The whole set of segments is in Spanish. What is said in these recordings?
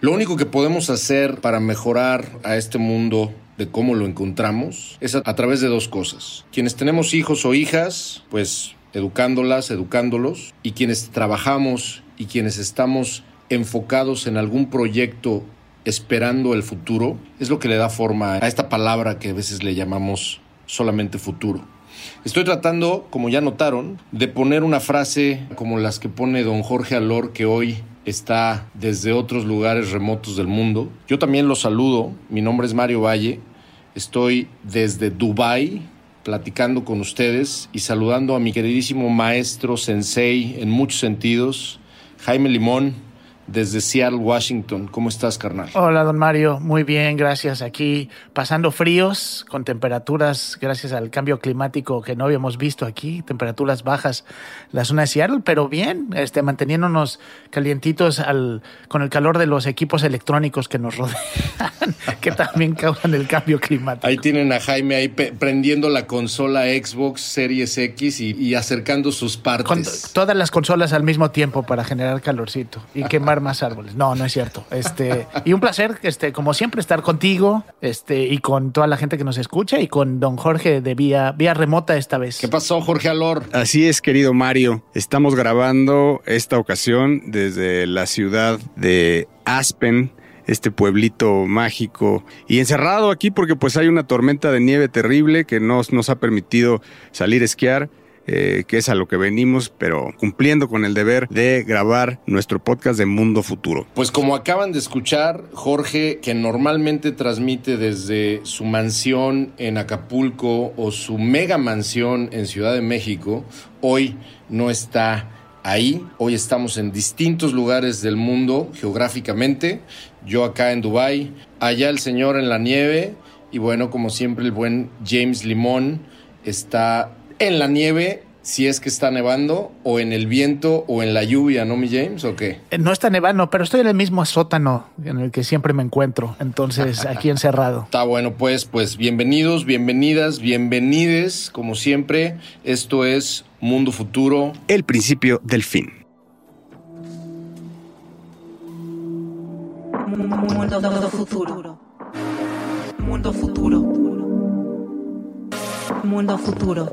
Lo único que podemos hacer para mejorar a este mundo de cómo lo encontramos es a, través de dos cosas. Quienes tenemos hijos o hijas, pues educándolas, educándolos, y quienes trabajamos y quienes estamos enfocados en algún proyecto esperando el futuro, es lo que le da forma a esta palabra que a veces le llamamos solamente futuro. Estoy tratando, como ya notaron, de poner una frase como las que pone don Jorge Alor, que hoy está desde otros lugares remotos del mundo. Yo también los saludo. Mi nombre es Mario Valle. Estoy desde Dubai platicando con ustedes y saludando a mi queridísimo maestro sensei en muchos sentidos, Jaime Limón desde Seattle, Washington. ¿Cómo estás, carnal? Hola, don Mario. Muy bien, gracias. Aquí pasando fríos, con temperaturas, gracias al cambio climático que no habíamos visto aquí, temperaturas bajas la zona de Seattle, pero bien, este, manteniéndonos calientitos al, con el calor de los equipos electrónicos que nos rodean, que también causan el cambio climático. Ahí tienen a Jaime ahí prendiendo la consola Xbox Series X y, acercando sus partes. Con todas las consolas al mismo tiempo para generar calorcito y quemar más árboles. No, no es cierto. Este, y un placer, este, como siempre, estar contigo, este, y con toda la gente que nos escucha y con don Jorge de vía, vía remota esta vez. ¿Qué pasó, Jorge Alor? Así es, querido Mario. Estamos grabando esta ocasión desde la ciudad de Aspen, este pueblito mágico y encerrado aquí porque pues hay una tormenta de nieve terrible que no nos ha permitido salir a esquiar eh, que es a lo que venimos, pero cumpliendo con el deber de grabar nuestro podcast de Mundo Futuro. Pues como acaban de escuchar, Jorge, que normalmente transmite desde su mansión en Acapulco o su mega mansión en Ciudad de México, hoy no está ahí. Hoy estamos en distintos lugares del mundo geográficamente. Yo acá en Dubai, allá el señor en la nieve y bueno, como siempre el buen James Limón está en la nieve si es que está nevando o en el viento o en la lluvia, ¿no, mi James? ¿O qué? Eh, no está nevando, pero estoy en el mismo sótano en el que siempre me encuentro, entonces aquí encerrado. Está bueno, pues, pues bienvenidos, bienvenidas, bienvenides, como siempre. Esto es Mundo Futuro. El principio del fin. Mundo futuro. Mundo futuro. Mundo futuro.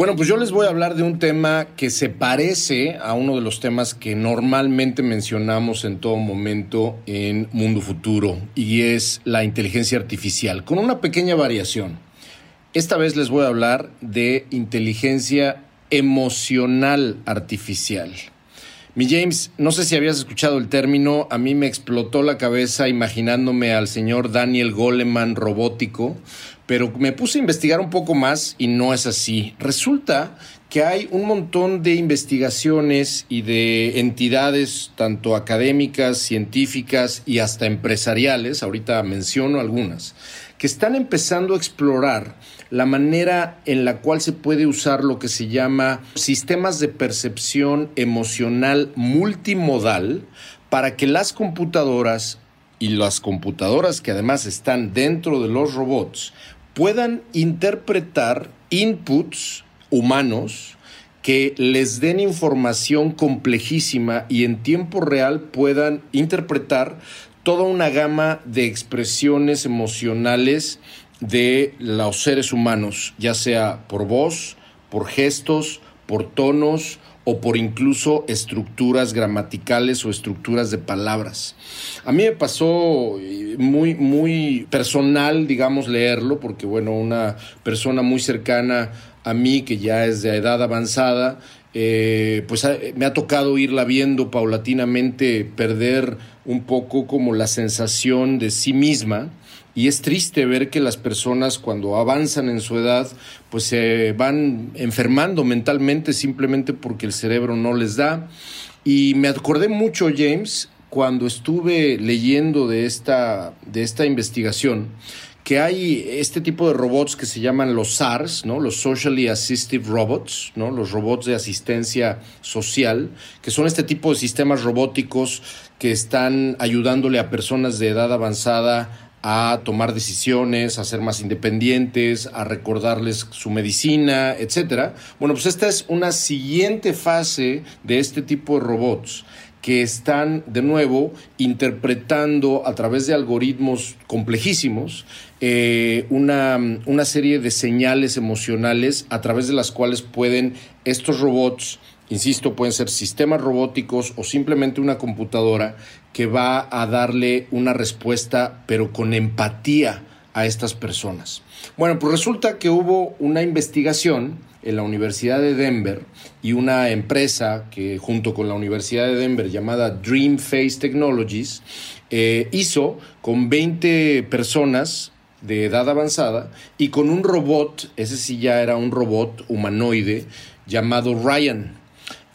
Bueno, pues yo les voy a hablar de un tema que se parece a uno de los temas que normalmente mencionamos en todo momento en Mundo Futuro y es la inteligencia artificial, con una pequeña variación. Esta vez les voy a hablar de inteligencia emocional artificial. Mi James, no sé si habías escuchado el término, a mí me explotó la cabeza imaginándome al señor Daniel Goleman robótico, pero me puse a investigar un poco más y no es así. Resulta que hay un montón de investigaciones y de entidades, tanto académicas, científicas y hasta empresariales, ahorita menciono algunas, que están empezando a explorar la manera en la cual se puede usar lo que se llama sistemas de percepción emocional multimodal para que las computadoras y las computadoras que además están dentro de los robots puedan interpretar inputs humanos que les den información complejísima y en tiempo real puedan interpretar toda una gama de expresiones emocionales de los seres humanos, ya sea por voz, por gestos, por tonos o por incluso estructuras gramaticales o estructuras de palabras. A mí me pasó eh, muy, muy personal, digamos, leerlo, porque bueno, una persona muy cercana a mí, que ya es de edad avanzada, eh, pues me ha tocado irla viendo paulatinamente perder un poco como la sensación de sí misma y es triste ver que las personas cuando avanzan en su edad pues se van enfermando mentalmente simplemente porque el cerebro no les da y me acordé mucho James cuando estuve leyendo de esta de esta investigación que hay este tipo de robots que se llaman los SARS, ¿no? Los Socially Assistive Robots, ¿no? Los robots de asistencia social, que son este tipo de sistemas robóticos que están ayudándole a personas de edad avanzada a tomar decisiones, a ser más independientes, a recordarles su medicina, etcétera. Bueno, pues esta es una siguiente fase de este tipo de robots que están de nuevo interpretando a través de algoritmos complejísimos eh, una, una serie de señales emocionales a través de las cuales pueden estos robots, insisto, pueden ser sistemas robóticos o simplemente una computadora que va a darle una respuesta pero con empatía a estas personas. Bueno, pues resulta que hubo una investigación en la Universidad de Denver y una empresa que junto con la Universidad de Denver llamada Dream Face Technologies eh, hizo con 20 personas de edad avanzada y con un robot, ese sí ya era un robot humanoide llamado Ryan.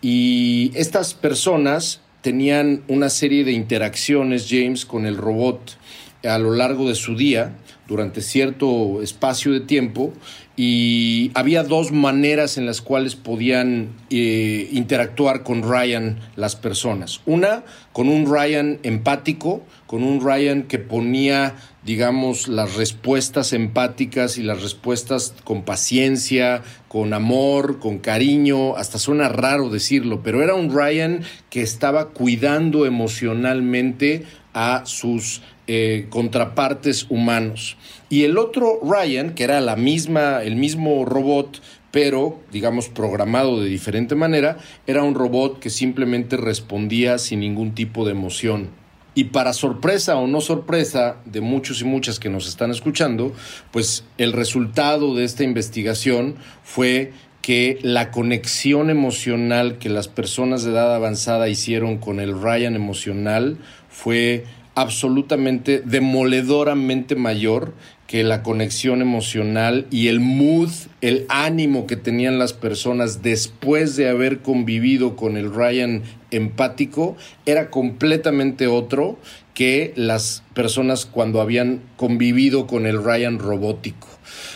Y estas personas tenían una serie de interacciones, James, con el robot a lo largo de su día, durante cierto espacio de tiempo, y había dos maneras en las cuales podían eh, interactuar con Ryan las personas. Una, con un Ryan empático, con un Ryan que ponía, digamos, las respuestas empáticas y las respuestas con paciencia, con amor, con cariño, hasta suena raro decirlo, pero era un Ryan que estaba cuidando emocionalmente a sus eh, contrapartes humanos. Y el otro Ryan, que era la misma, el mismo robot, pero digamos programado de diferente manera, era un robot que simplemente respondía sin ningún tipo de emoción. Y para sorpresa o no sorpresa de muchos y muchas que nos están escuchando, pues el resultado de esta investigación fue que la conexión emocional que las personas de edad avanzada hicieron con el Ryan emocional fue absolutamente demoledoramente mayor que la conexión emocional y el mood, el ánimo que tenían las personas después de haber convivido con el Ryan empático era completamente otro que las personas cuando habían convivido con el Ryan robótico.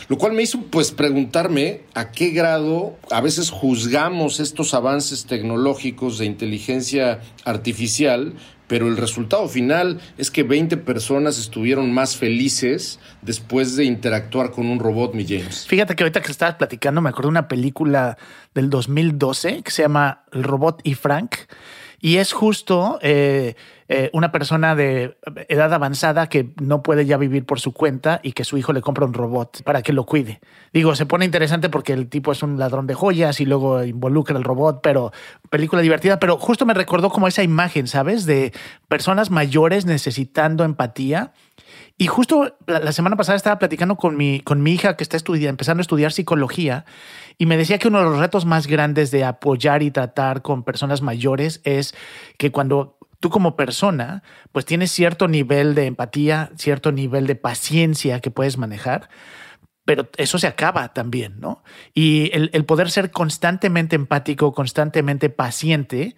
Lo cual me hizo pues preguntarme a qué grado a veces juzgamos estos avances tecnológicos de inteligencia artificial pero el resultado final es que 20 personas estuvieron más felices después de interactuar con un robot, mi James. Fíjate que ahorita que estabas platicando me acuerdo de una película del 2012 que se llama El robot y Frank y es justo... Eh, eh, una persona de edad avanzada que no puede ya vivir por su cuenta y que su hijo le compra un robot para que lo cuide. Digo, se pone interesante porque el tipo es un ladrón de joyas y luego involucra al robot, pero película divertida, pero justo me recordó como esa imagen, ¿sabes? De personas mayores necesitando empatía. Y justo la, semana pasada estaba platicando con mi, con mi hija que está estudiando, empezando a estudiar psicología y me decía que uno de los retos más grandes de apoyar y tratar con personas mayores es que cuando tú como persona, pues tienes cierto nivel de empatía, cierto nivel de paciencia que puedes manejar, pero eso se acaba también, ¿no? Y el, poder ser constantemente empático, constantemente paciente,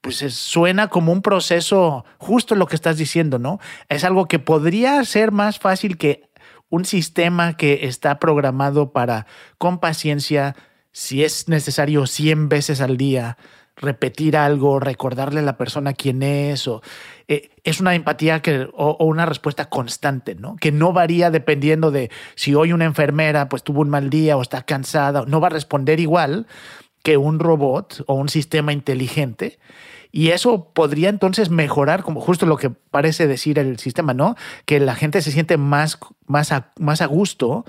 pues suena como un proceso, justo lo que estás diciendo, ¿no? Es algo que podría ser más fácil que un sistema que está programado para, con paciencia, si es necesario 100 veces al día, repetir algo, recordarle a la persona quién es, o eh, es una empatía que, o, una respuesta constante, ¿no? Que no varía dependiendo de si hoy una enfermera pues tuvo un mal día o está cansada, no va a responder igual que un robot o un sistema inteligente. Y eso podría entonces mejorar, como justo lo que parece decir el sistema, ¿no? Que la gente se siente más, más, más a gusto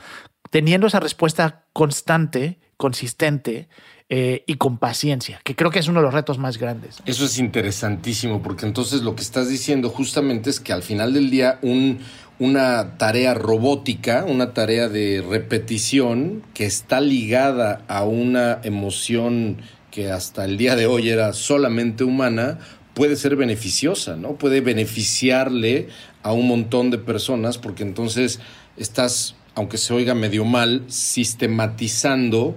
teniendo esa respuesta constante, consistente eh, y con paciencia, que creo que es uno de los retos más grandes. Eso es interesantísimo, porque entonces lo que estás diciendo justamente es que al final del día un, una tarea robótica, una tarea de repetición que está ligada a una emoción que hasta el día de hoy era solamente humana, puede ser beneficiosa, ¿no? Puede beneficiarle a un montón de personas porque entonces estás, aunque se oiga medio mal, sistematizando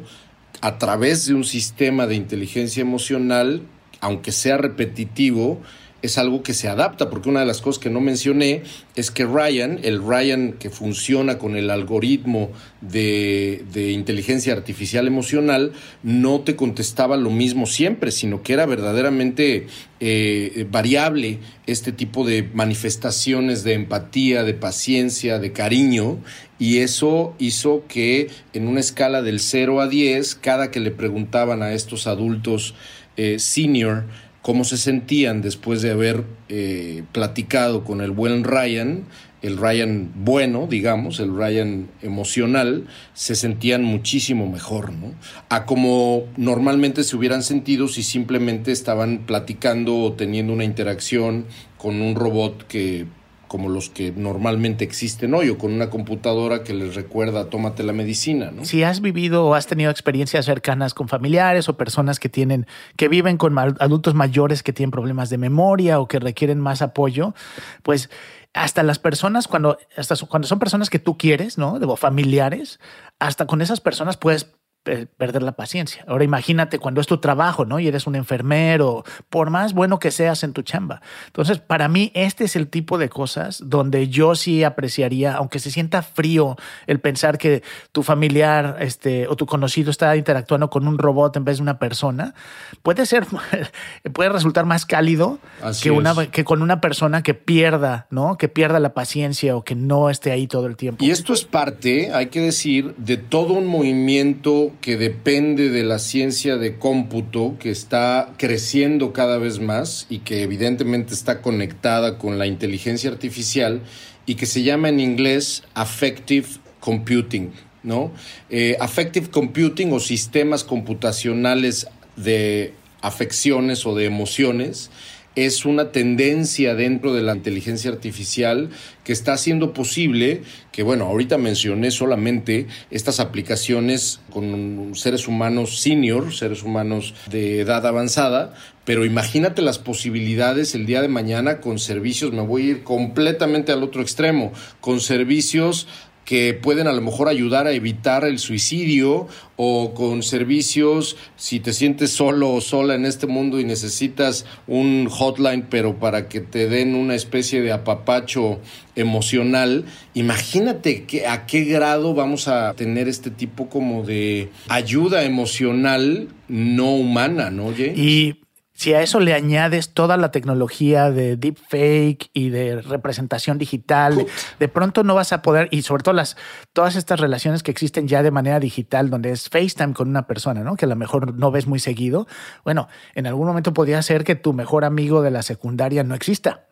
a través de un sistema de inteligencia emocional, aunque sea repetitivo, es algo que se adapta, porque una de las cosas que no mencioné es que Ryan, el Ryan que funciona con el algoritmo de, inteligencia artificial emocional, no te contestaba lo mismo siempre, sino que era verdaderamente eh, variable este tipo de manifestaciones de empatía, de paciencia, de cariño, y eso hizo que en una escala del 0 a 10, cada que le preguntaban a estos adultos eh, senior, cómo se sentían después de haber eh, platicado con el buen Ryan, el Ryan bueno, digamos, el Ryan emocional, se sentían muchísimo mejor, ¿no? A como normalmente se hubieran sentido si simplemente estaban platicando o teniendo una interacción con un robot que como los que normalmente existen hoy o con una computadora que les recuerda tómate la medicina, ¿no? Si has vivido o has tenido experiencias cercanas con familiares o personas que tienen que viven con adultos mayores que tienen problemas de memoria o que requieren más apoyo, pues hasta las personas cuando hasta cuando son personas que tú quieres, ¿no? De familiares, hasta con esas personas puedes perder la paciencia. Ahora imagínate cuando es tu trabajo, ¿no? Y eres un enfermero, por más bueno que seas en tu chamba. Entonces, para mí, este es el tipo de cosas donde yo sí apreciaría, aunque se sienta frío el pensar que tu familiar este, o tu conocido está interactuando con un robot en vez de una persona, puede ser, puede resultar más cálido que, una, que con una persona que pierda, ¿no? Que pierda la paciencia o que no esté ahí todo el tiempo. Y esto es parte, hay que decir, de todo un movimiento que depende de la ciencia de cómputo que está creciendo cada vez más y que evidentemente está conectada con la inteligencia artificial y que se llama en inglés affective computing, ¿no? Eh, affective computing o sistemas computacionales de afecciones o de emociones es una tendencia dentro de la inteligencia artificial que está haciendo posible que, bueno, ahorita mencioné solamente estas aplicaciones con seres humanos senior, seres humanos de edad avanzada, pero imagínate las posibilidades el día de mañana con servicios, me voy a ir completamente al otro extremo, con servicios que pueden a lo mejor ayudar a evitar el suicidio o con servicios si te sientes solo o sola en este mundo y necesitas un hotline pero para que te den una especie de apapacho emocional, imagínate que, a qué grado vamos a tener este tipo como de ayuda emocional no humana, ¿no, James? Y si a eso le añades toda la tecnología de deepfake y de representación digital, de pronto no vas a poder, y sobre todo las, todas estas relaciones que existen ya de manera digital, donde es FaceTime con una persona, ¿no? Que a lo mejor no ves muy seguido. Bueno, en algún momento podría ser que tu mejor amigo de la secundaria no exista.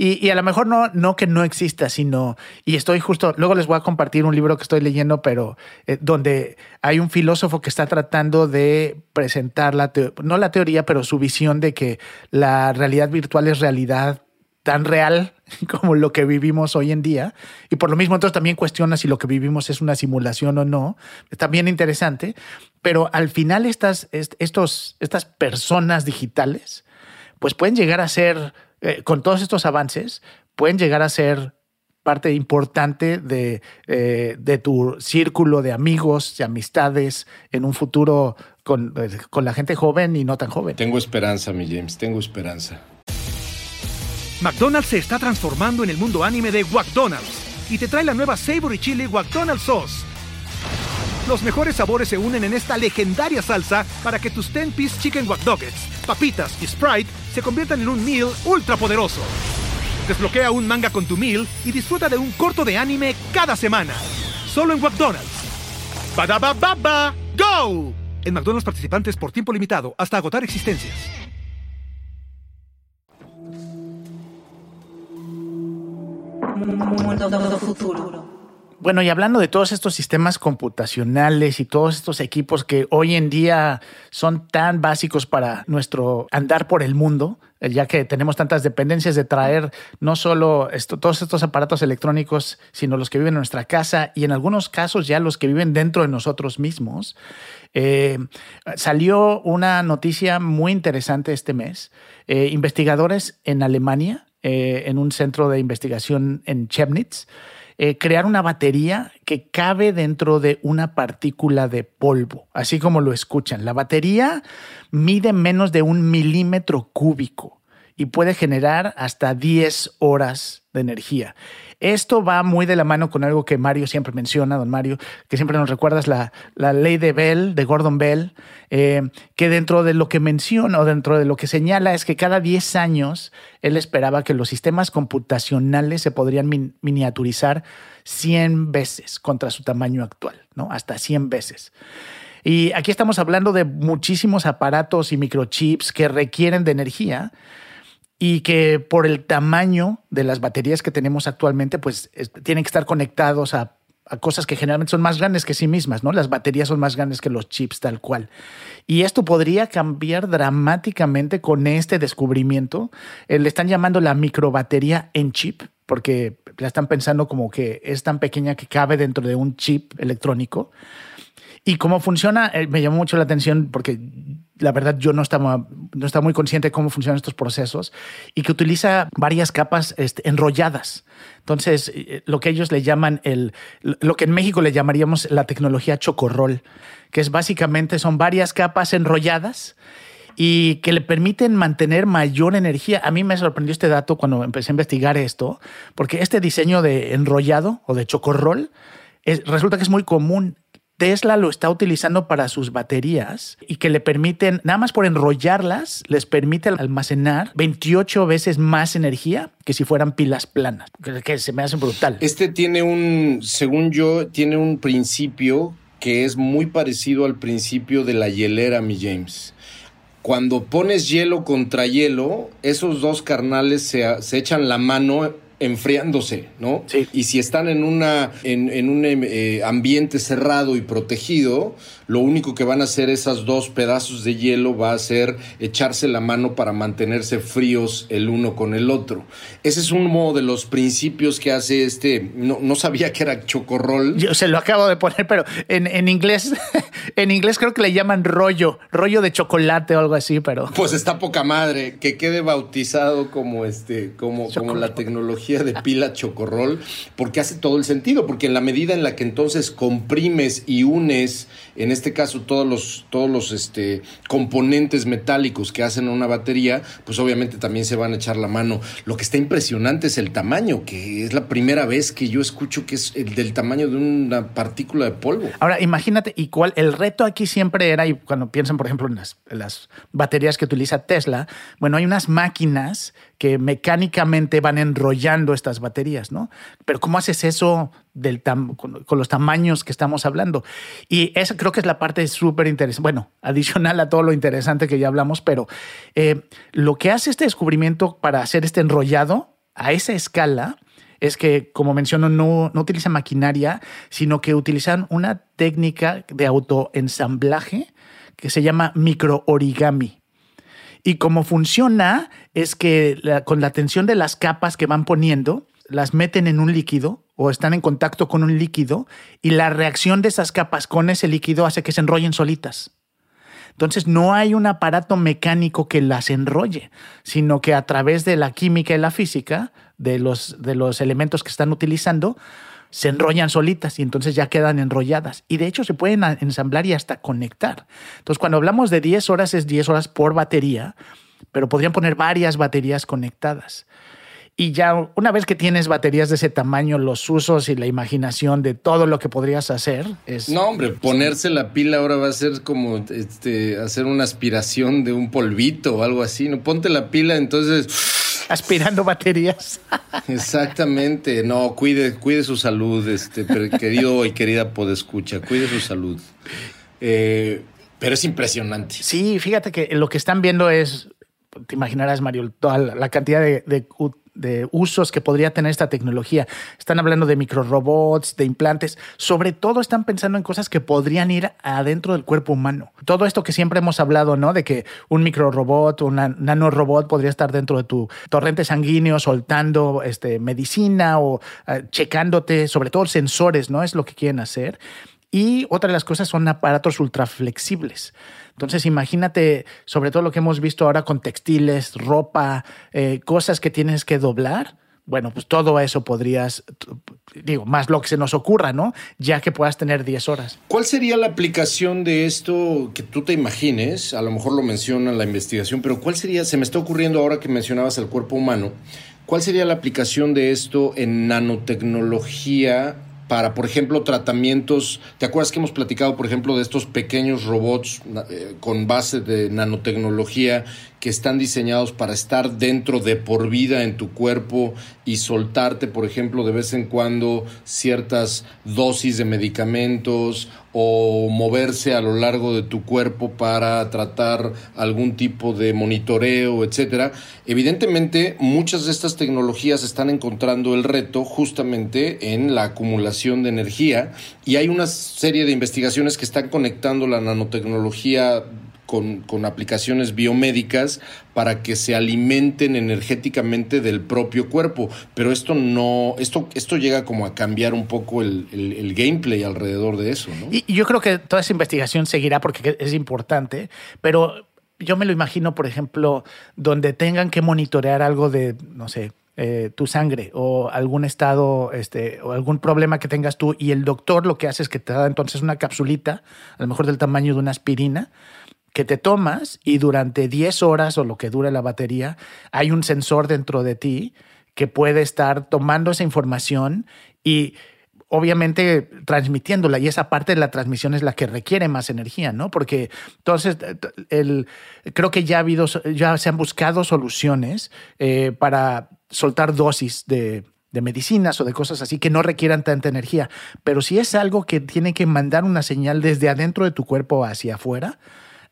Y, a lo mejor no, no que no exista, sino, y estoy justo, luego les voy a compartir un libro que estoy leyendo, pero eh, donde hay un filósofo que está tratando de presentar la, no la teoría, pero su visión de que la realidad virtual es realidad tan real como lo que vivimos hoy en día. Y por lo mismo, entonces también cuestiona si lo que vivimos es una simulación o no. Está bien interesante. Pero al final, estas, estos, estas personas digitales, pues pueden llegar a ser eh, con todos estos avances, pueden llegar a ser parte importante de, eh, de tu círculo de amigos y amistades en un futuro con, eh, con la gente joven y no tan joven. Tengo esperanza, mi James, tengo esperanza. McDonald's se está transformando en el mundo anime de McDonald's y te trae la nueva Savory Chili McDonald's Sauce. Los mejores sabores se unen en esta legendaria salsa para que tus 10-piece chicken wack papitas y Sprite se conviertan en un meal ultra poderoso. Desbloquea un manga con tu meal y disfruta de un corto de anime cada semana. Solo en McDonald's. baba ¡Go! En McDonald's participantes por tiempo limitado hasta agotar existencias. Mundo futuro. Bueno, y hablando de todos estos sistemas computacionales y todos estos equipos que hoy en día son tan básicos para nuestro andar por el mundo, eh, ya que tenemos tantas dependencias de traer no solo todos estos aparatos electrónicos, sino los que viven en nuestra casa y en algunos casos ya los que viven dentro de nosotros mismos. Eh, salió una noticia muy interesante este mes. Eh, investigadores en Alemania, en un centro de investigación en Chemnitz, eh, crear una batería que cabe dentro de una partícula de polvo, así como lo escuchan. La batería mide menos de un milímetro cúbico y puede generar hasta 10 horas de energía. Esto va muy de la mano con algo que Mario siempre menciona, don Mario, que siempre nos recuerdas la, la ley de Bell, de Gordon Bell, eh, que dentro de lo que menciona o dentro de lo que señala es que cada 10 años él esperaba que los sistemas computacionales se podrían miniaturizar 100 veces contra su tamaño actual, ¿no? Hasta 100 veces. Y aquí estamos hablando de muchísimos aparatos y microchips que requieren de energía y que por el tamaño de las baterías que tenemos actualmente, pues tienen que estar conectados a, cosas que generalmente son más grandes que sí mismas, ¿no? Las baterías son más grandes que los chips tal cual. Y esto podría cambiar dramáticamente con este descubrimiento. Eh, le están llamando la microbatería en chip, porque la están pensando como que es tan pequeña que cabe dentro de un chip electrónico. Y cómo funciona, eh, me llamó mucho la atención porque la verdad yo no estaba, no estaba muy consciente de cómo funcionan estos procesos y que utiliza varias capas este, enrolladas. Entonces, eh, lo que ellos le llaman el, lo que en México le llamaríamos la tecnología chocorrol, que es básicamente son varias capas enrolladas y que le permiten mantener mayor energía. A mí me sorprendió este dato cuando empecé a investigar esto, porque este diseño de enrollado o de chocorrol resulta que es muy común Tesla lo está utilizando para sus baterías y que le permiten, nada más por enrollarlas, les permite almacenar 28 veces más energía que si fueran pilas planas, que se me hace brutal. Este tiene un, según yo, tiene un principio que es muy parecido al principio de la hielera, mi James cuando pones hielo contra hielo, esos dos carnales se, se, echan la mano enfriándose, ¿no? Sí. Y si están en, una, en, un eh, ambiente cerrado y protegido, lo único que van a hacer esas dos pedazos de hielo va a ser echarse la mano para mantenerse fríos el uno con el otro. Ese es uno de los principios que hace este, no, no sabía que era chocorrol. Yo se lo acabo de poner, pero en, en inglés, en inglés creo que le llaman rollo, rollo de chocolate o algo así, pero. Pues está poca madre, que quede bautizado como este, como, como la tecnología de pila chocorrol, porque hace todo el sentido, porque en la medida en la que entonces comprimes y unes en este caso todos los, todos los este, componentes metálicos que hacen una batería, pues obviamente también se van a echar la mano. Lo que está impresionante es el tamaño, que es la primera vez que yo escucho que es el del tamaño de una partícula de polvo. Ahora, imagínate, y cuál, el reto aquí siempre era, y cuando piensan, por ejemplo, las, en las baterías que utiliza Tesla, bueno, hay unas máquinas que mecánicamente van enrollando estas baterías, ¿no? Pero ¿cómo haces eso del con, los tamaños que estamos hablando? Y esa creo que es la parte súper interesante, bueno, adicional a todo lo interesante que ya hablamos, pero eh, lo que hace este descubrimiento para hacer este enrollado a esa escala es que, como menciono, no, no utilizan maquinaria, sino que utilizan una técnica de autoensamblaje que se llama microorigami. Y cómo funciona es que con la tensión de las capas que van poniendo, las meten en un líquido o están en contacto con un líquido y la reacción de esas capas con ese líquido hace que se enrollen solitas. Entonces no hay un aparato mecánico que las enrolle, sino que a través de la química y la física de los, de los elementos que están utilizando, se enrollan solitas y entonces ya quedan enrolladas. Y de hecho se pueden ensamblar y hasta conectar. Entonces cuando hablamos de 10 horas es 10 horas por batería, pero podrían poner varias baterías conectadas. Y ya una vez que tienes baterías de ese tamaño, los usos y la imaginación de todo lo que podrías hacer es... No, hombre, ponerse la pila ahora va a ser como este, hacer una aspiración de un polvito o algo así. No, ponte la pila, entonces aspirando baterías. Exactamente. No, cuide, cuide su salud, este, querido y querida podescucha, cuide su salud. Eh, pero es impresionante. Sí, fíjate que lo que están viendo es te imaginarás, Mario, toda la cantidad de, usos que podría tener esta tecnología. Están hablando de microrobots, de implantes, sobre todo están pensando en cosas que podrían ir adentro del cuerpo humano. Todo esto que siempre hemos hablado, ¿no? De que un microrobot, un nanorobot podría estar dentro de tu torrente sanguíneo soltando este, medicina o eh, checándote, sobre todo sensores, ¿no? Es lo que quieren hacer. Y otra de las cosas son aparatos ultra flexibles. Entonces, imagínate, sobre todo lo que hemos visto ahora con textiles, ropa, eh, cosas que tienes que doblar. Bueno, pues todo eso podrías, digo, más lo que se nos ocurra, ¿no? Ya que puedas tener 10 horas. ¿Cuál sería la aplicación de esto que tú te imagines? A lo mejor lo menciona la investigación, pero ¿cuál sería? Se me está ocurriendo ahora que mencionabas el cuerpo humano. ¿Cuál sería la aplicación de esto en nanotecnología para, por ejemplo, tratamientos. ¿Te acuerdas que hemos platicado, por ejemplo, de estos pequeños robots eh, con base de nanotecnología que están diseñados para estar dentro de por vida en tu cuerpo y soltarte, por ejemplo, de vez en cuando ciertas dosis de medicamentos o moverse a lo largo de tu cuerpo para tratar algún tipo de monitoreo, etcétera. Evidentemente, muchas de estas tecnologías están encontrando el reto justamente en la acumulación de energía y hay una serie de investigaciones que están conectando la nanotecnología con, aplicaciones biomédicas para que se alimenten energéticamente del propio cuerpo. Pero esto no, esto, esto llega como a cambiar un poco el, gameplay alrededor de eso, ¿no? Y, yo creo que toda esa investigación seguirá porque es importante, pero yo me lo imagino, por ejemplo, donde tengan que monitorear algo de, no sé, eh, tu sangre o algún estado este, o algún problema que tengas tú y el doctor lo que hace es que te da entonces una capsulita, a lo mejor del tamaño de una aspirina, que te tomas y durante 10 horas o lo que dure la batería, hay un sensor dentro de ti que puede estar tomando esa información y obviamente transmitiéndola y esa parte de la transmisión es la que requiere más energía, ¿no? Porque entonces el, creo que ya ha habido, ya se han buscado soluciones eh, para soltar dosis de, de medicinas o de cosas así que no requieran tanta energía, pero si es algo que tiene que mandar una señal desde adentro de tu cuerpo hacia afuera,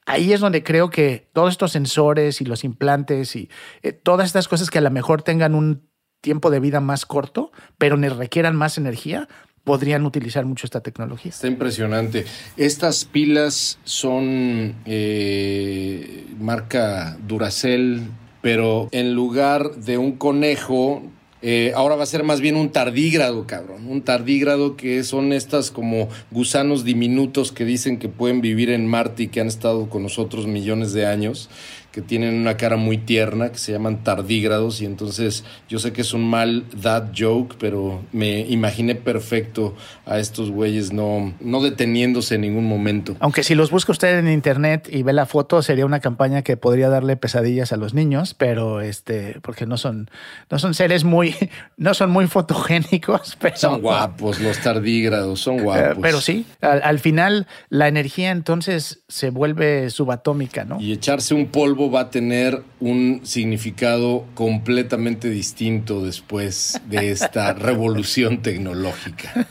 ahí es donde creo que todos estos sensores y los implantes y eh, todas estas cosas que a lo mejor tengan un tiempo de vida más corto, pero ne requieran más energía, podrían utilizar mucho esta tecnología. Está impresionante. Estas pilas son eh, marca Duracell, pero en lugar de un conejo eh, ahora va a ser más bien un tardígrado, cabrón. Un tardígrado que son estas como gusanos diminutos que dicen que pueden vivir en Marte y que han estado con nosotros millones de años que tienen una cara muy tierna, que se llaman tardígrados, y entonces yo sé que es un mal dad joke, pero me imaginé perfecto a estos güeyes no, no deteniéndose en ningún momento. Aunque si los busca usted en internet y ve la foto, sería una campaña que podría darle pesadillas a los niños, pero este, porque no son, no son seres muy, no son muy fotogénicos, pero. Son guapos, los tardígrados, son guapos. pero sí, al, al final la energía entonces se vuelve subatómica, ¿no? Y echarse un polvo va a tener un significado completamente distinto después de esta revolución tecnológica.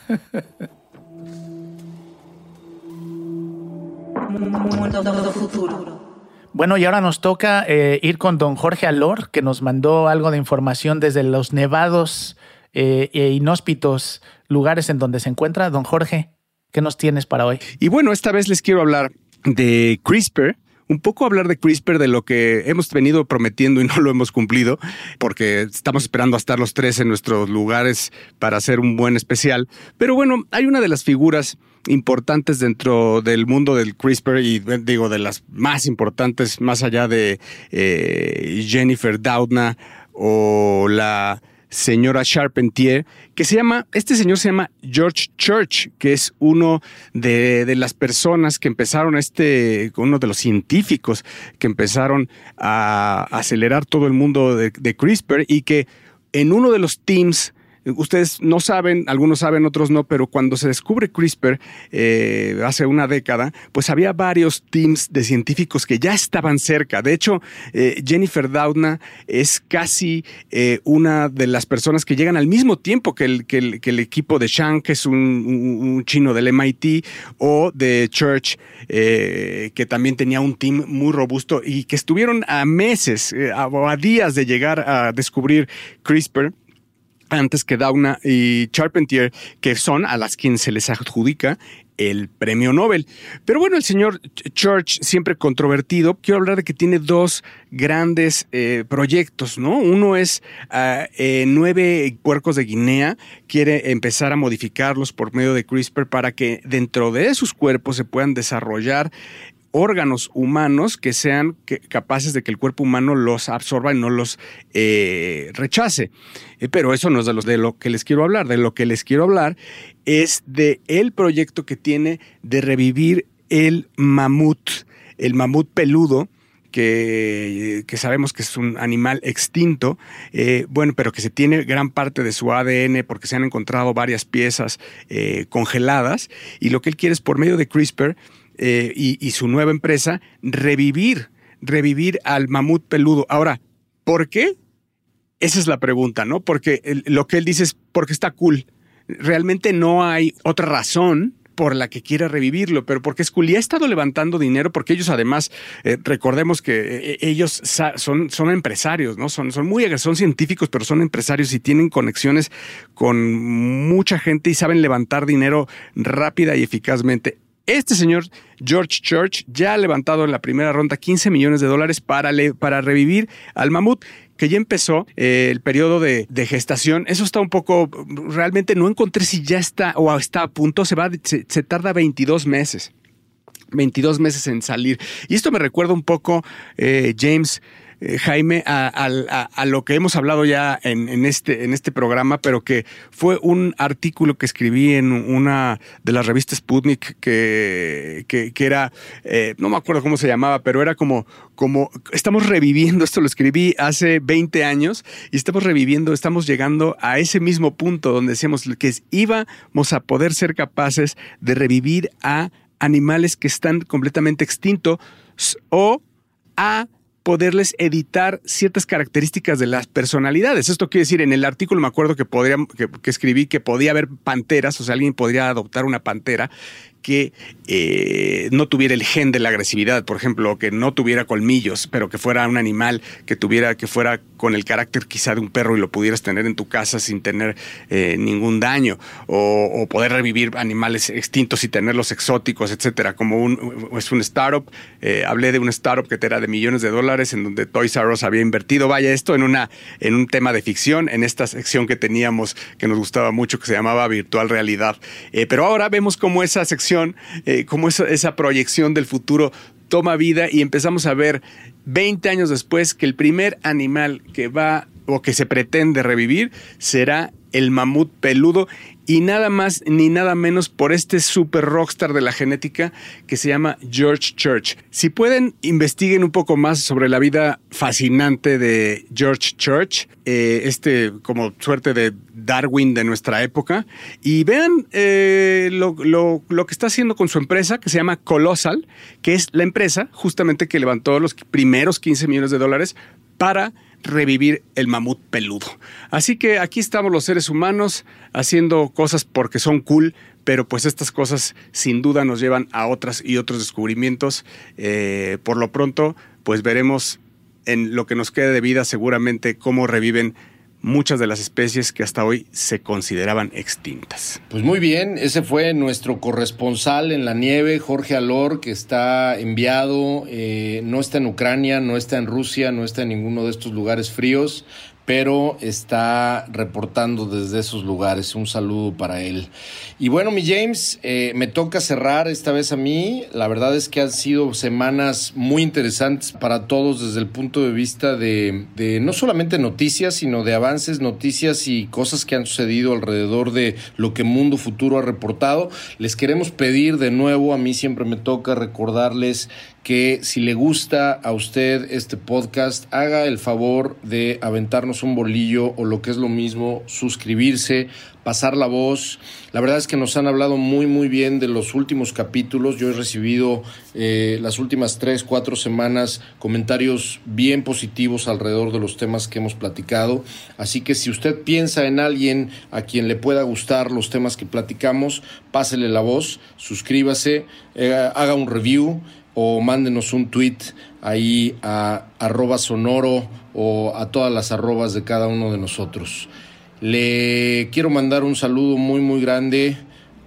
Bueno, y ahora nos toca eh, ir con don Jorge Alor, que nos mandó algo de información desde los nevados eh, e inhóspitos lugares en donde se encuentra. Don Jorge, ¿qué nos tienes para hoy? Y bueno, esta vez les quiero hablar de CRISPR, un poco hablar de CRISPR, de lo que hemos venido prometiendo y no lo hemos cumplido, porque estamos esperando a estar los tres en nuestros lugares para hacer un buen especial. Pero bueno, hay una de las figuras importantes dentro del mundo del CRISPR y digo de las más importantes más allá de eh, Jennifer Doudna o la señora Charpentier, que se llama, este señor se llama George Church, que es uno de, las personas que empezaron este, uno de los científicos que empezaron a acelerar todo el mundo de, de CRISPR y que en uno de los teams ustedes no saben, algunos saben, otros no, pero cuando se descubre CRISPR eh, hace una década, pues había varios teams de científicos que ya estaban cerca. De hecho, eh, Jennifer Doudna es casi eh, una de las personas que llegan al mismo tiempo que el, que el, equipo de Shang, que es un, chino del MIT, o de Church, que también tenía un team muy robusto y que estuvieron a meses o a días de llegar a descubrir CRISPR antes que Dauna y Charpentier, que son a las quienes se les adjudica el premio Nobel. Pero bueno, el señor Church, siempre controvertido, quiero hablar de que tiene dos grandes eh, proyectos, ¿no? Uno es ah, eh, nueve puercos de Guinea, quiere empezar a modificarlos por medio de CRISPR para que dentro de sus cuerpos se puedan desarrollar órganos humanos que sean capaces de que el cuerpo humano los absorba y no los eh, rechace. Eh, pero eso no es de, de lo que les quiero hablar. De lo que les quiero hablar es de el proyecto que tiene de revivir el mamut, el mamut peludo, que, sabemos que es un animal extinto, eh, bueno, pero que se tiene gran parte de su ADN porque se han encontrado varias piezas congeladas y lo que él quiere es por medio de CRISPR eh, y, su nueva empresa revivir, revivir al mamut peludo. Ahora, ¿por qué? Esa es la pregunta, ¿no? Porque lo que él dice es porque está cool. Realmente no hay otra razón por la que quiera revivirlo, pero porque cool. Y ha estado levantando dinero, porque ellos además, eh, recordemos que eh, ellos son, son empresarios, ¿no? Son, son muy son científicos, pero son empresarios y tienen conexiones con mucha gente y saben levantar dinero rápida y eficazmente. Este señor George Church ya ha levantado en la primera ronda 15 millones de dólares para, para revivir al mamut que ya empezó eh, el periodo de, gestación. Eso está un poco, realmente no encontré si ya está o está a punto, se, va, se tarda 22 meses. 22 meses en salir. Y esto me recuerda un poco, eh, James, eh, Jaime, a, lo que hemos hablado ya en, este, en este programa, pero que fue un artículo que escribí en una de las revistas Sputnik que, que, era, eh, no me acuerdo cómo se llamaba, pero era como, como, estamos reviviendo, esto lo escribí hace 20 años y estamos reviviendo, estamos llegando a ese mismo punto donde decíamos que íbamos a poder ser capaces de revivir a animales que están completamente extintos o a poderles editar ciertas características de las personalidades. Esto quiere decir, en el artículo me acuerdo que, podría, que, escribí que podía haber panteras, o sea, alguien podría adoptar una pantera que eh, no tuviera el gen de la agresividad, por ejemplo, que no tuviera colmillos, pero que fuera un animal que tuviera, que fuera con el carácter quizá de un perro y lo pudieras tener en tu casa sin tener eh, ningún daño, o, poder revivir animales extintos y tenerlos exóticos, etcétera. Como un, es un startup, eh, hablé de un startup que era de millones de dólares, en donde Toys R Us había invertido, vaya esto en una, en un tema de ficción, en esta sección que teníamos que nos gustaba mucho, que se llamaba virtual realidad. pero ahora vemos cómo esa sección eh, como esa, proyección del futuro toma vida y empezamos a ver 20 años después que el primer animal que va o que se pretende revivir será el mamut peludo y nada más ni nada menos por este super rockstar de la genética que se llama George Church. Si pueden, investiguen un poco más sobre la vida fascinante de George Church, eh, este como suerte de Darwin de nuestra época, y vean eh, lo, lo que está haciendo con su empresa que se llama Colossal, que es la empresa justamente que levantó los primeros 15 millones de dólares para revivir el mamut peludo. Así que aquí estamos los seres humanos haciendo cosas porque son cool, pero pues estas cosas sin duda nos llevan a otras y otros descubrimientos. Eh, por lo pronto, pues veremos en lo que nos quede de vida seguramente cómo reviven muchas de las especies que hasta hoy se consideraban extintas. Pues muy bien, ese fue nuestro corresponsal en la nieve, Jorge Alor, que está enviado, eh, no está en Ucrania, no está en Rusia, no está en ninguno de estos lugares fríos, pero está reportando desde esos lugares. Un saludo para él. Y bueno, mi James, eh, me toca cerrar esta vez a mí. La verdad es que han sido semanas muy interesantes para todos desde el punto de vista de, de no solamente noticias, sino de avances, noticias y cosas que han sucedido alrededor de lo que Mundo Futuro ha reportado. Les queremos pedir de nuevo, a mí siempre me toca recordarles que si le gusta a usted este podcast, haga el favor de aventarnos un bolillo o lo que es lo mismo, suscribirse, pasar la voz. La verdad es que nos han hablado muy, muy bien de los últimos capítulos. Yo he recibido eh, las últimas tres, cuatro semanas comentarios bien positivos alrededor de los temas que hemos platicado. Así que si usted piensa en alguien a quien le pueda gustar los temas que platicamos, pásele la voz, suscríbase, eh, haga un review o mándenos un tweet ahí a arroba sonoro o a todas las arrobas de cada uno de nosotros. Le quiero mandar un saludo muy muy grande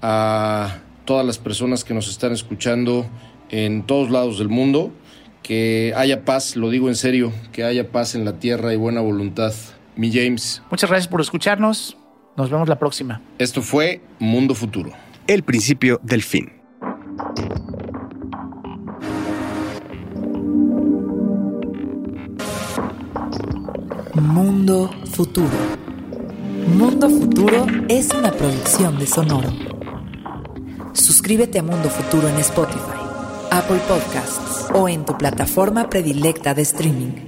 a todas las personas que nos están escuchando en todos lados del mundo. Que haya paz, lo digo en serio, que haya paz en la tierra y buena voluntad. Mi James. Muchas gracias por escucharnos. Nos vemos la próxima. Esto fue Mundo Futuro. El principio del fin. Mundo Futuro. Mundo Futuro es una producción de Sonoro. Suscríbete a Mundo Futuro en Spotify, Apple Podcasts o en tu plataforma predilecta de streaming.